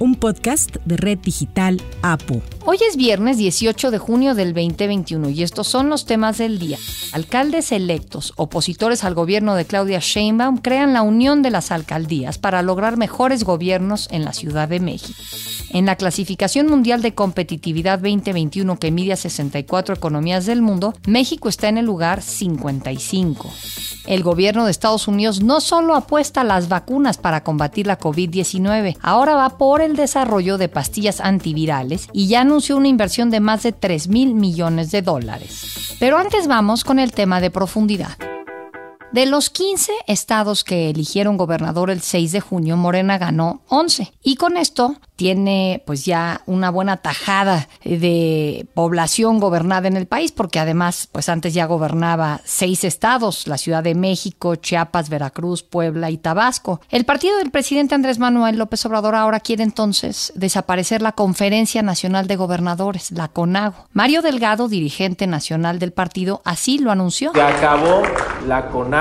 un podcast de Red Digital APU. Hoy es viernes 18 de junio del 2021 y estos son los temas del día. Alcaldes electos, opositores al gobierno de Claudia Sheinbaum, crean la unión de las alcaldías para lograr mejores gobiernos en la Ciudad de México. En la clasificación mundial de competitividad 2021 que mide a 64 economías del mundo, México está en el lugar 55. El gobierno de Estados Unidos no solo apuesta a las vacunas para combatir la COVID-19, ahora va por el desarrollo de pastillas antivirales y ya anunció una inversión de más de 3 mil millones de dólares. Pero antes vamos con el tema de profundidad. De los 15 estados que eligieron gobernador el 6 de junio, Morena ganó 11. Y con esto tiene pues ya una buena tajada de población gobernada en el país, porque además pues antes ya gobernaba seis estados, la Ciudad de México, Chiapas, Veracruz, Puebla y Tabasco. El partido del presidente Andrés Manuel López Obrador ahora quiere entonces desaparecer la Conferencia Nacional de Gobernadores, la CONAGO. Mario Delgado, dirigente nacional del partido, así lo anunció. Se acabó la CONAGO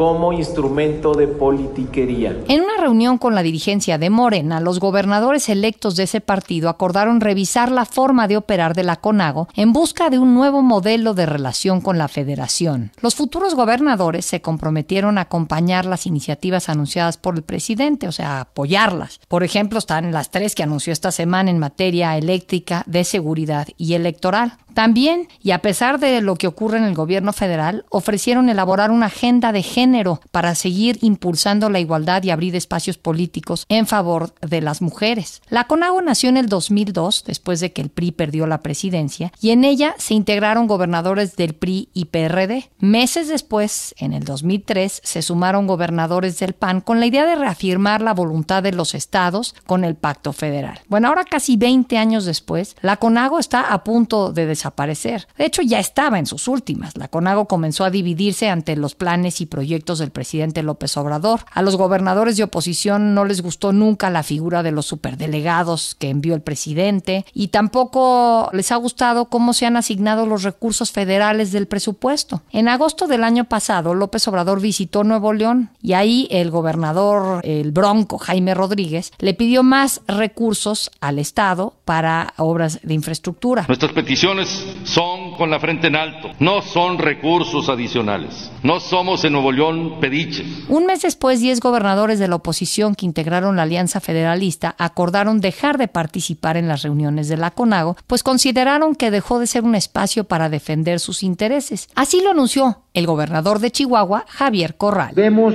como instrumento de politiquería. En una reunión con la dirigencia de Morena, los gobernadores electos de ese partido acordaron revisar la forma de operar de la CONAGO en busca de un nuevo modelo de relación con la federación. Los futuros gobernadores se comprometieron a acompañar las iniciativas anunciadas por el presidente, o sea, apoyarlas. Por ejemplo, están las tres que anunció esta semana en materia eléctrica, de seguridad y electoral. También, y a pesar de lo que ocurre en el gobierno federal, ofrecieron elaborar una agenda de género para seguir impulsando la igualdad y abrir espacios políticos en favor de las mujeres. La CONAGO nació en el 2002, después de que el PRI perdió la presidencia, y en ella se integraron gobernadores del PRI y PRD. Meses después, en el 2003, se sumaron gobernadores del PAN con la idea de reafirmar la voluntad de los estados con el pacto federal. Bueno, ahora casi 20 años después, la CONAGO está a punto de desaparecer. De hecho, ya estaba en sus últimas. La CONAGO comenzó a dividirse ante los planes y proyectos del presidente López Obrador. A los gobernadores de oposición no les gustó nunca la figura de los superdelegados que envió el presidente y tampoco les ha gustado cómo se han asignado los recursos federales del presupuesto. En agosto del año pasado, López Obrador visitó Nuevo León y ahí el gobernador, el bronco Jaime Rodríguez, le pidió más recursos al Estado para obras de infraestructura. Nuestras peticiones son con la frente en alto, no son recursos adicionales. No somos en Nuevo León pediches. Un mes después, 10 gobernadores de la oposición que integraron la Alianza Federalista acordaron dejar de participar en las reuniones de la CONAGO, pues consideraron que dejó de ser un espacio para defender sus intereses. Así lo anunció el gobernador de Chihuahua, Javier Corral. Vemos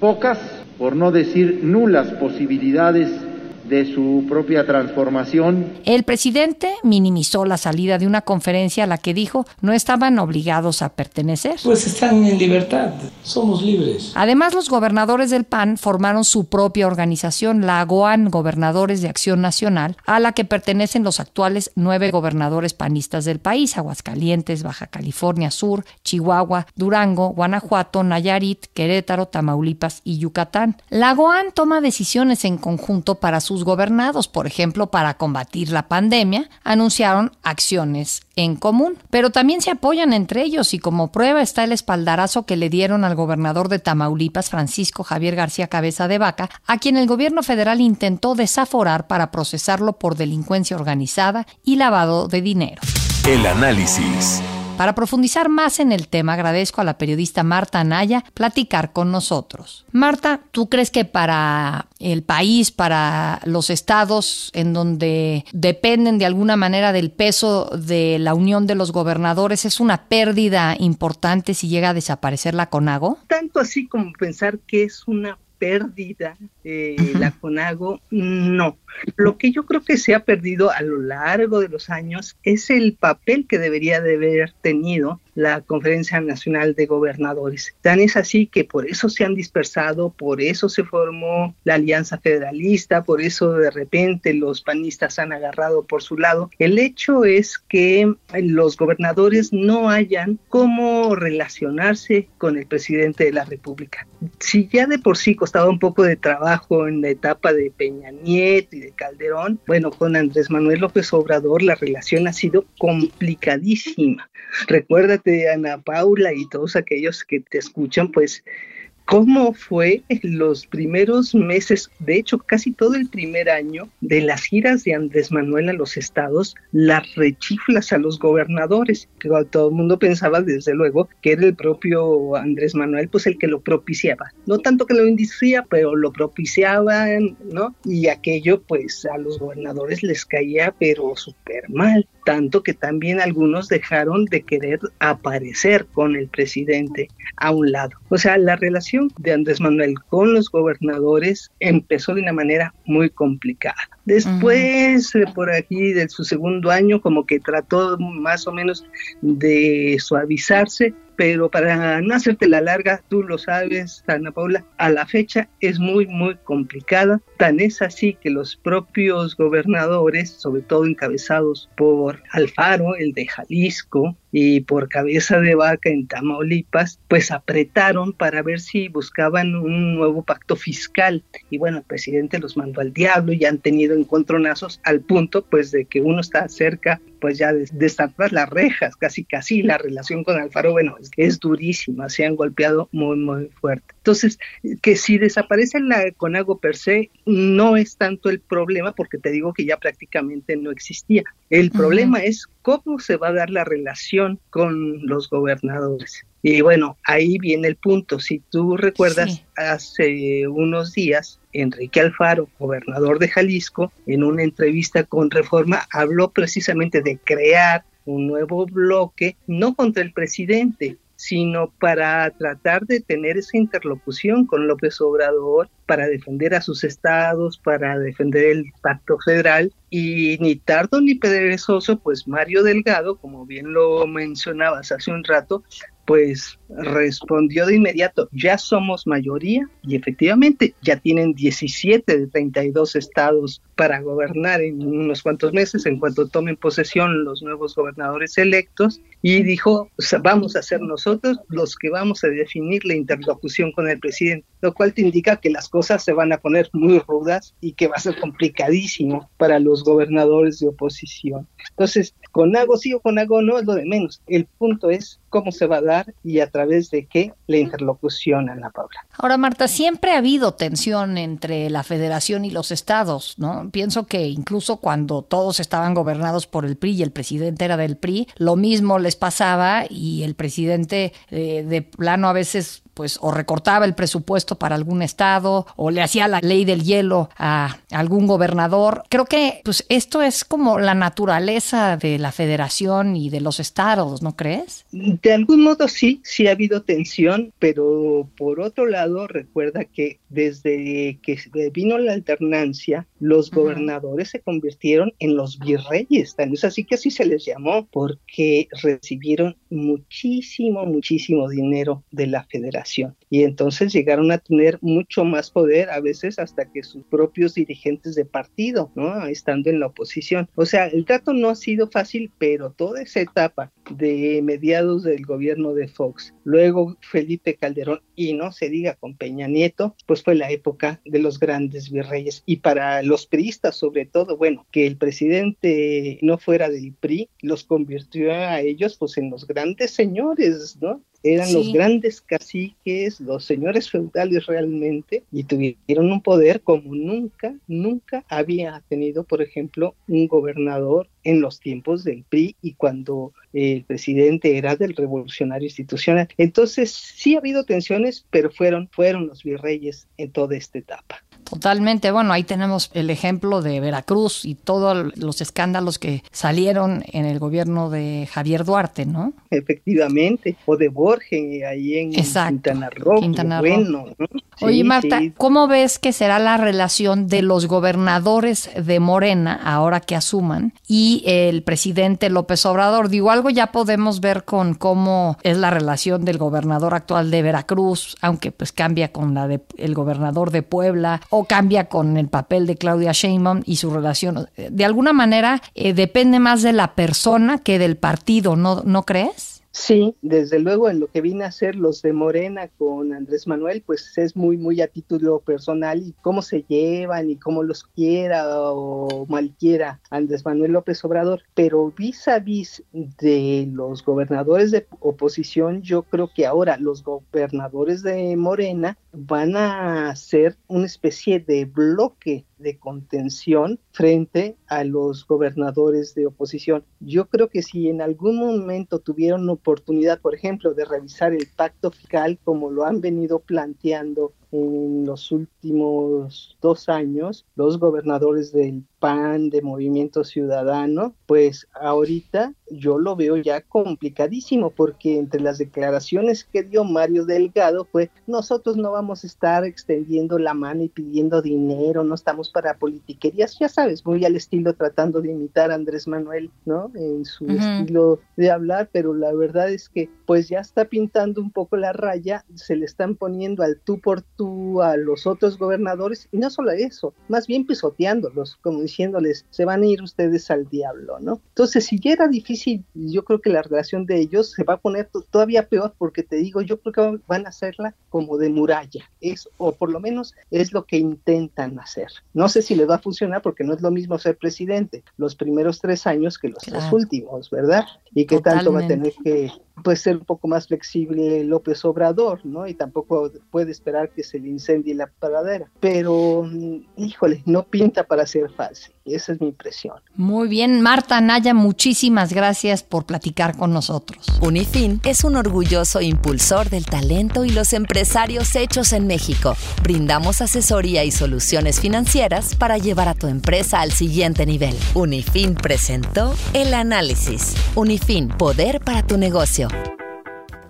pocas, por no decir nulas posibilidades de su propia transformación. El presidente minimizó la salida de una conferencia a la que dijo no estaban obligados a pertenecer. Pues están en libertad, somos libres. Además, los gobernadores del PAN formaron su propia organización, la AGOAN, Gobernadores de Acción Nacional, a la que pertenecen los actuales nueve gobernadores panistas del país, Aguascalientes, Baja California Sur, Chihuahua, Durango, Guanajuato, Nayarit, Querétaro, Tamaulipas y Yucatán. La AGOAN toma decisiones en conjunto para sus gobernados. Por ejemplo, para combatir la pandemia, anunciaron acciones en común, pero también se apoyan entre ellos y como prueba está el espaldarazo que le dieron al gobernador de Tamaulipas, Francisco Javier García Cabeza de Vaca, a quien el gobierno federal intentó desaforar para procesarlo por delincuencia organizada y lavado de dinero. El análisis. Para profundizar más en el tema, agradezco a la periodista Marta Anaya platicar con nosotros. Marta, ¿tú crees que para el país, para los estados en donde dependen de alguna manera del peso de la unión de los gobernadores, es una pérdida importante si llega a desaparecer la CONAGO? Tanto así como pensar que es una pérdida eh, la CONAGO, no. Lo que yo creo que se ha perdido a lo largo de los años es el papel que debería de haber tenido la Conferencia Nacional de Gobernadores. Tan es así que por eso se han dispersado, por eso se formó la Alianza Federalista, por eso de repente los panistas han agarrado por su lado. El hecho es que los gobernadores no hayan cómo relacionarse con el presidente de la República. Si ya de por sí costaba un poco de trabajo en la etapa de Peña Nieto y de Calderón, bueno, con Andrés Manuel López Obrador la relación ha sido complicadísima. Recuérdate, Ana Paula y todos aquellos que te escuchan, pues cómo fue los primeros meses, de hecho casi todo el primer año de las giras de Andrés Manuel a los estados, las rechiflas a los gobernadores, que todo el mundo pensaba desde luego que era el propio Andrés Manuel pues el que lo propiciaba, no tanto que lo inducía, pero lo propiciaban, ¿no? Y aquello pues a los gobernadores les caía pero súper mal tanto que también algunos dejaron de querer aparecer con el presidente a un lado. O sea, la relación de Andrés Manuel con los gobernadores empezó de una manera muy complicada. Después, por aquí de su segundo año, como que trató más o menos de suavizarse, pero para no hacerte la larga, tú lo sabes, Ana Paula, a la fecha es muy, muy complicada. Tan es así que los propios gobernadores, sobre todo encabezados por Alfaro, el de Jalisco, y por cabeza de vaca en Tamaulipas, pues apretaron para ver si buscaban un nuevo pacto fiscal. Y bueno, el presidente los mandó al diablo y han tenido encontronazos al punto pues de que uno está cerca pues ya de, de las rejas, casi casi la relación con Alfaro, bueno, es, durísima, se han golpeado muy muy fuerte. Entonces, que si desaparece la CONAGO per se, no es tanto el problema, porque te digo que ya prácticamente no existía. El problema es cómo se va a dar la relación con los gobernadores. Y bueno, ahí viene el punto. Si tú recuerdas, hace unos días, Enrique Alfaro, gobernador de Jalisco, en una entrevista con Reforma, habló precisamente de crear un nuevo bloque, no contra el presidente, sino para tratar de tener esa interlocución con López Obrador, para defender a sus estados, para defender el pacto federal. Y ni tardo ni perezoso, pues Mario Delgado, como bien lo mencionabas hace un rato, pues respondió de inmediato, ya somos mayoría y efectivamente ya tienen 17 de 32 estados para gobernar en unos cuantos meses en cuanto tomen posesión los nuevos gobernadores electos y dijo, vamos a ser nosotros los que vamos a definir la interlocución con el presidente, lo cual te indica que las cosas se van a poner muy rudas y que va a ser complicadísimo para los gobernadores de oposición. Entonces, con algo sí o con algo no es lo de menos. El punto es cómo se va a dar y a través de qué la interlocución, Ana Paula. Ahora, Marta, siempre ha habido tensión entre la federación y los estados, ¿no? Pienso que incluso cuando todos estaban gobernados por el PRI y el presidente era del PRI, lo mismo les pasaba y el presidente eh, de plano a veces pues o recortaba el presupuesto para algún estado o le hacía la ley del hielo a algún gobernador. Creo que pues esto es como la naturaleza de la federación y de los estados, ¿no crees? De algún modo sí, sí ha habido tensión, pero por otro lado recuerda que desde que vino la alternancia, los gobernadores se convirtieron en los virreyes, tan es así que así se les llamó, porque recibieron muchísimo, muchísimo dinero de la federación y entonces llegaron a tener mucho más poder, a veces hasta que sus propios dirigentes de partido, ¿no? Estando en la oposición. O sea, el trato no ha sido fácil, pero toda esa etapa de mediados del gobierno de Fox, luego Felipe Calderón y no se diga con Peña Nieto, pues fue la época de los grandes virreyes. Y para los priistas sobre todo, bueno, que el presidente no fuera del PRI, los convirtió a ellos pues en los grandes señores, ¿no? Eran los grandes caciques, los señores feudales realmente, y tuvieron un poder como nunca, nunca había tenido, por ejemplo, un gobernador en los tiempos del PRI y cuando el presidente era del revolucionario institucional. Entonces, sí ha habido tensiones, pero fueron, fueron los virreyes en toda esta etapa. Totalmente. Bueno, ahí tenemos el ejemplo de Veracruz y todos los escándalos que salieron en el gobierno de Javier Duarte, ¿no? Efectivamente. O de Borges, ahí en Quintana Roo. Quintana Roo. Bueno, Oye, Marta, ¿cómo ves que será la relación de los gobernadores de Morena, ahora que asuman, y el presidente López Obrador? Digo, algo ya podemos ver con cómo es la relación del gobernador actual de Veracruz, aunque pues cambia con la del gobernador de Puebla, o cambia con el papel de Claudia Sheinbaum y su relación. De alguna manera, eh, depende más de la persona que del partido, ¿no, ¿no crees? Sí, desde luego en lo que vine a hacer los de Morena con Andrés Manuel, pues es muy, muy a título personal y cómo se llevan y cómo los quiera o mal quiera Andrés Manuel López Obrador. Pero vis a vis de los gobernadores de oposición, yo creo que ahora los gobernadores de Morena van a ser una especie de bloque de contención frente a los gobernadores de oposición. Yo creo que si en algún momento tuvieron oportunidad, por ejemplo, de revisar el pacto fiscal como lo han venido planteando en los últimos dos años los gobernadores del PAN, de Movimiento Ciudadano, pues ahorita yo lo veo ya complicadísimo porque entre las declaraciones que dio Mario Delgado fue nosotros no vamos a estar extendiendo la mano y pidiendo dinero, no estamos para politiquerías, ya sabes, muy al estilo tratando de imitar a Andrés Manuel, ¿no? En su estilo de hablar, pero la verdad es que pues ya está pintando un poco la raya, se le están poniendo al tú por tú a los otros gobernadores, y no solo eso, más bien pisoteándolos, como diciéndoles, se van a ir ustedes al diablo, ¿no? Entonces, si ya era difícil, yo creo que la relación de ellos se va a poner todavía peor, porque te digo, yo creo que van a hacerla como de muralla, es, o por lo menos es lo que intentan hacer. No sé si les va a funcionar, porque no es lo mismo ser presidente los primeros tres años que los tres últimos, ¿verdad? Y qué tanto va a tener que pues ser un poco más flexible López Obrador, ¿no? Y tampoco puede esperar que se le incendie la paradera. Pero, mm, híjole, no pinta para ser fácil. Esa es mi impresión. Muy bien, Marta Naya, muchísimas gracias por platicar con nosotros. Unifin es un orgulloso impulsor del talento y los empresarios hechos en México. Brindamos asesoría y soluciones financieras para llevar a tu empresa al siguiente nivel. Unifin presentó el análisis. Unifin, poder para tu negocio.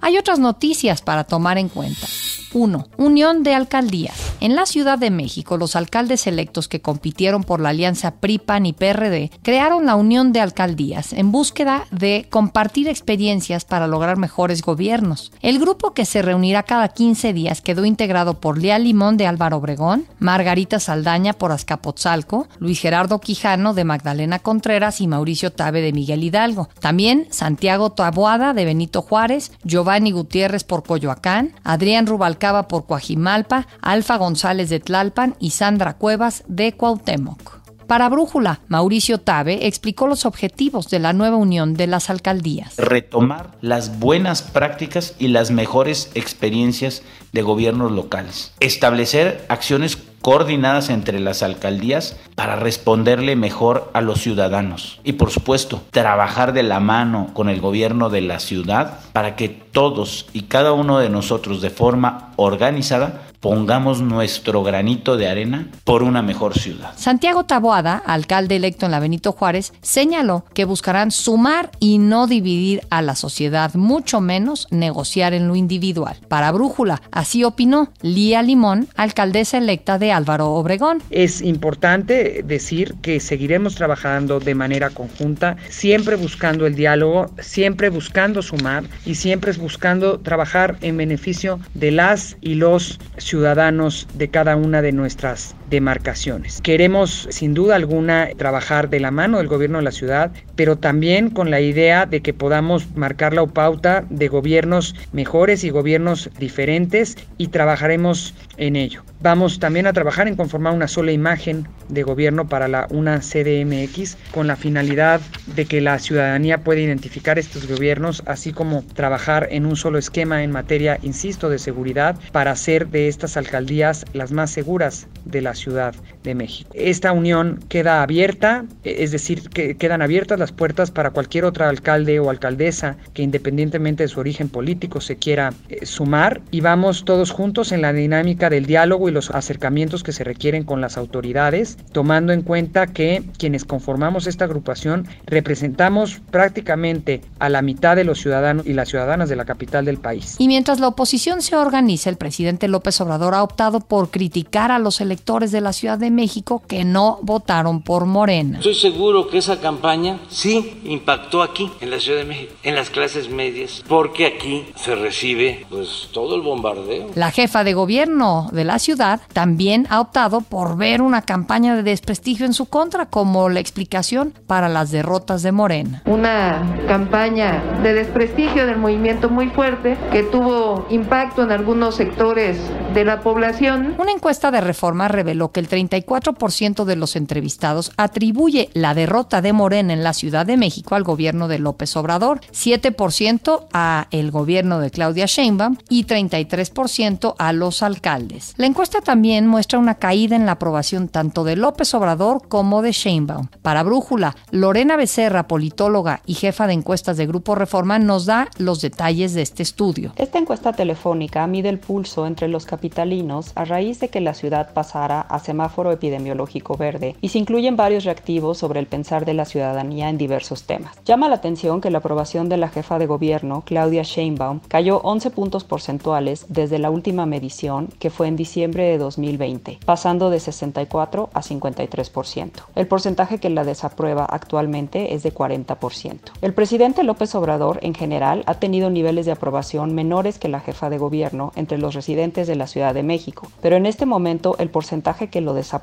Hay otras noticias para tomar en cuenta. 1. Unión de alcaldías. En la Ciudad de México, los alcaldes electos que compitieron por la alianza PRI-PAN y PRD crearon la Unión de Alcaldías en búsqueda de compartir experiencias para lograr mejores gobiernos. El grupo que se reunirá cada 15 días quedó integrado por Lea Limón de Álvaro Obregón, Margarita Saldaña por Azcapotzalco, Luis Gerardo Quijano de Magdalena Contreras y Mauricio Tabe de Miguel Hidalgo. También Santiago Taboada de Benito Juárez, Giovanni Gutiérrez por Coyoacán, Adrián Rubal Cava por Coajimalpa, Alfa González de Tlalpan y Sandra Cuevas de Cuauhtémoc. Para Brújula, Mauricio Tabe explicó los objetivos de la nueva unión de las alcaldías. Retomar las buenas prácticas y las mejores experiencias de gobiernos locales. Establecer acciones coordinadas entre las alcaldías para responderle mejor a los ciudadanos. Y por supuesto, trabajar de la mano con el gobierno de la ciudad para que todos y cada uno de nosotros de forma organizada pongamos nuestro granito de arena por una mejor ciudad. Santiago Taboada, alcalde electo en la Benito Juárez, señaló que buscarán sumar y no dividir a la sociedad, mucho menos negociar en lo individual. Para Brújula, así opinó Lía Limón, alcaldesa electa de Álvaro Obregón. Es importante decir que seguiremos trabajando de manera conjunta, siempre buscando el diálogo, siempre buscando sumar y siempre buscando trabajar en beneficio de las y los ciudadanos de cada una de nuestras demarcaciones. Queremos sin duda alguna trabajar de la mano del gobierno de la ciudad, pero también con la idea de que podamos marcar la pauta de gobiernos mejores y gobiernos diferentes y trabajaremos en ello. Vamos también a trabajar en conformar una sola imagen de gobierno para la una CDMX con la finalidad de que la ciudadanía pueda identificar estos gobiernos, así como trabajar en un solo esquema en materia, insisto, de seguridad para hacer de estas alcaldías las más seguras de la Ciudad de México. Esta unión queda abierta, es decir, que quedan abiertas las puertas para cualquier otro alcalde o alcaldesa que independientemente de su origen político se quiera eh, sumar y vamos todos juntos en la dinámica del diálogo y los acercamientos que se requieren con las autoridades, tomando en cuenta que quienes conformamos esta agrupación representamos prácticamente a la mitad de los ciudadanos y las ciudadanas de la capital del país. Y mientras la oposición se organiza, el presidente López Obrador ha optado por criticar a los electores de la Ciudad de México que no votaron por Morena. Estoy seguro que esa campaña sí impactó aquí, en la Ciudad de México, en las clases medias, porque aquí se recibe pues todo el bombardeo. La jefa de gobierno de la ciudad también ha optado por ver una campaña de desprestigio en su contra como la explicación para las derrotas de Morena. Una campaña de desprestigio del movimiento muy fuerte que tuvo impacto en algunos sectores de la población. Una encuesta de reforma reveló que el 34% de los entrevistados atribuye la derrota de Morena en la Ciudad de México al gobierno de López Obrador, 7% a el gobierno de Claudia Sheinbaum y 33% a los alcaldes. La encuesta también muestra una caída en la aprobación tanto de López Obrador como de Sheinbaum. Para Brújula, Lorena Becerra, politóloga y jefa de encuestas de Grupo Reforma, nos da los detalles de este estudio. Esta encuesta telefónica mide el pulso entre los capitalinos a raíz de que la ciudad pasara a semáforo epidemiológico verde y se incluyen varios reactivos sobre el pensar de la ciudadanía en diversos temas. Llama la atención que la aprobación de la jefa de gobierno, Claudia Sheinbaum, cayó 11 puntos porcentuales desde la última medición, que fue en diciembre de 2020, pasando de 64 a 53%. El porcentaje que la desaprueba actualmente es de 40%. El presidente López Obrador, en general, ha tenido niveles de aprobación menores que la jefa de gobierno entre los residentes de la Ciudad de México, pero en este momento el porcentaje que lo desaprueba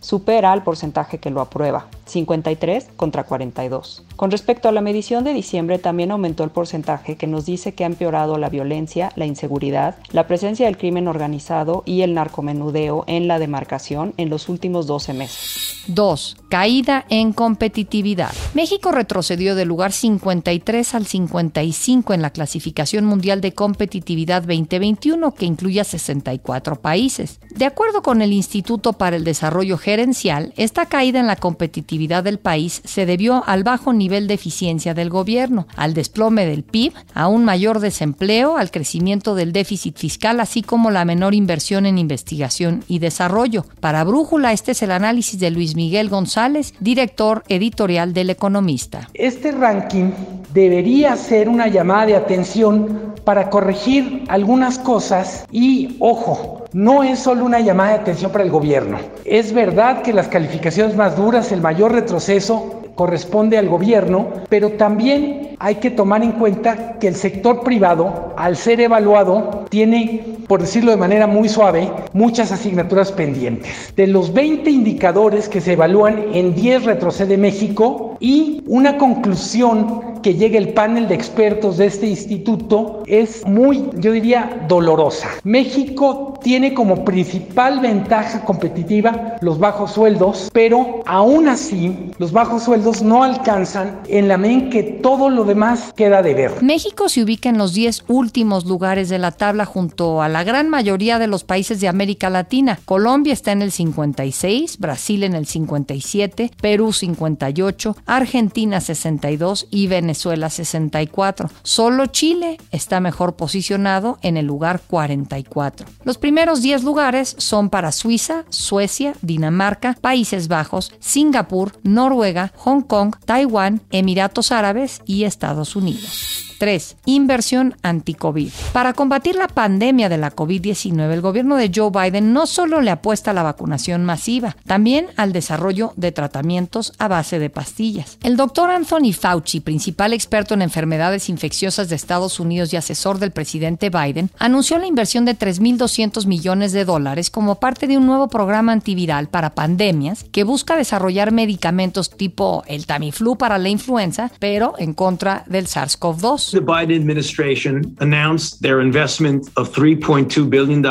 supera al porcentaje que lo aprueba, 53 contra 42. Con respecto a la medición de diciembre, también aumentó el porcentaje que nos dice que ha empeorado la violencia, la inseguridad, la presencia del crimen organizado y el narcomenudeo en la demarcación en los últimos 12 meses. 2. Caída en competitividad. México retrocedió del lugar 53 al 55 en la clasificación mundial de competitividad 2021, que incluye a 64 países. De acuerdo con el Instituto para el Desarrollo Gerencial, esta caída en la competitividad del país se debió al bajo nivel de eficiencia del gobierno, al desplome del PIB, a un mayor desempleo, al crecimiento del déficit fiscal, así como la menor inversión en investigación y desarrollo. Para Brújula, este es el análisis de Luis Miguel González, director editorial del Economista. Este ranking debería ser una llamada de atención para corregir algunas cosas y, ojo, no es solo una llamada de atención para el gobierno. Es verdad que las calificaciones más duras, el mayor retroceso, corresponde al gobierno, pero también hay que tomar en cuenta que el sector privado, al ser evaluado, tiene, por decirlo de manera muy suave, muchas asignaturas pendientes. De los 20 indicadores que se evalúan, en 10 retrocede México y una conclusión que llega el panel de expertos de este instituto es muy, yo diría, dolorosa. México tiene como principal ventaja competitiva los bajos sueldos, pero aún así los bajos sueldos no alcanzan en la medida que todo lo demás queda de ver. México se ubica en los 10 últimos lugares de la tabla junto a la gran mayoría de los países de América Latina. Colombia está en el 56, Brasil en el 57, Perú 58, Argentina 62 y Venezuela 64. Solo Chile está mejor posicionado en el lugar 44. Los primeros 10 lugares son para Suiza, Suecia, Dinamarca, Países Bajos, Singapur, Noruega, Hong Kong, Taiwán, Emiratos Árabes y Estados Unidos. 3. Inversión anti-COVID. Para combatir la pandemia de la COVID-19, el gobierno de Joe Biden no solo le apuesta a la vacunación masiva, también al desarrollo de tratamientos a base de pastillas. El doctor Anthony Fauci, principal experto en enfermedades infecciosas de Estados Unidos y asesor del presidente Biden, anunció la inversión de 3.200 millones de dólares como parte de un nuevo programa antiviral para pandemias que busca desarrollar medicamentos tipo el Tamiflu para la influenza, pero en contra del SARS-CoV-2. The Biden administration announced their investment of $3.2 billion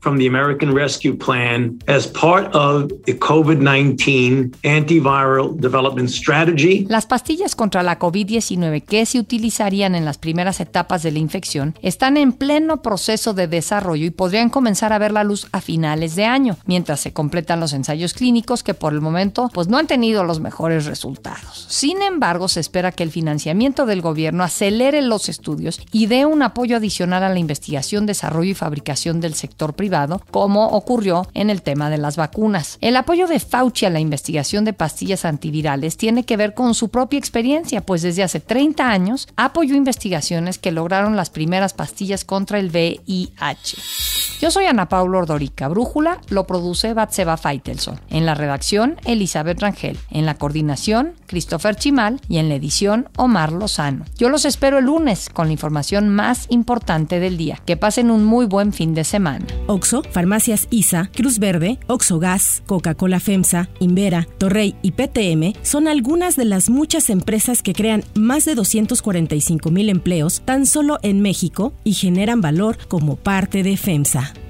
from the American Rescue Plan as part of the COVID-19 antiviral development strategy. Las pastillas contra la COVID-19 que se utilizarían en las primeras etapas de la infección están en pleno proceso de desarrollo y podrían comenzar a ver la luz a finales de año, mientras se completan los ensayos clínicos que por el momento pues no han tenido los mejores resultados. Sin embargo, se espera que el financiamiento del gobierno acelere los estudios y dé un apoyo adicional a la investigación, desarrollo y fabricación del sector privado, como ocurrió en el tema de las vacunas. El apoyo de Fauci a la investigación de pastillas antivirales tiene que ver con su propia experiencia, pues desde hace 30 años apoyó investigaciones que lograron las primeras pastillas contra el VIH. Yo soy Ana Paula Ordorica. Brújula lo produce Batseba Feitelson. En la redacción, Elizabeth Rangel. En la coordinación, Christopher Chimal. Y en la edición, Omar Lozano. Yo los espero el lunes con la información más importante del día. Que pasen un muy buen fin de semana. Oxo, Farmacias ISA, Cruz Verde, Oxo Gas, Coca-Cola FEMSA, Invera, Torrey y PTM son algunas de las muchas empresas que crean más de 245 mil empleos tan solo en México y generan valor como parte de FEMSA.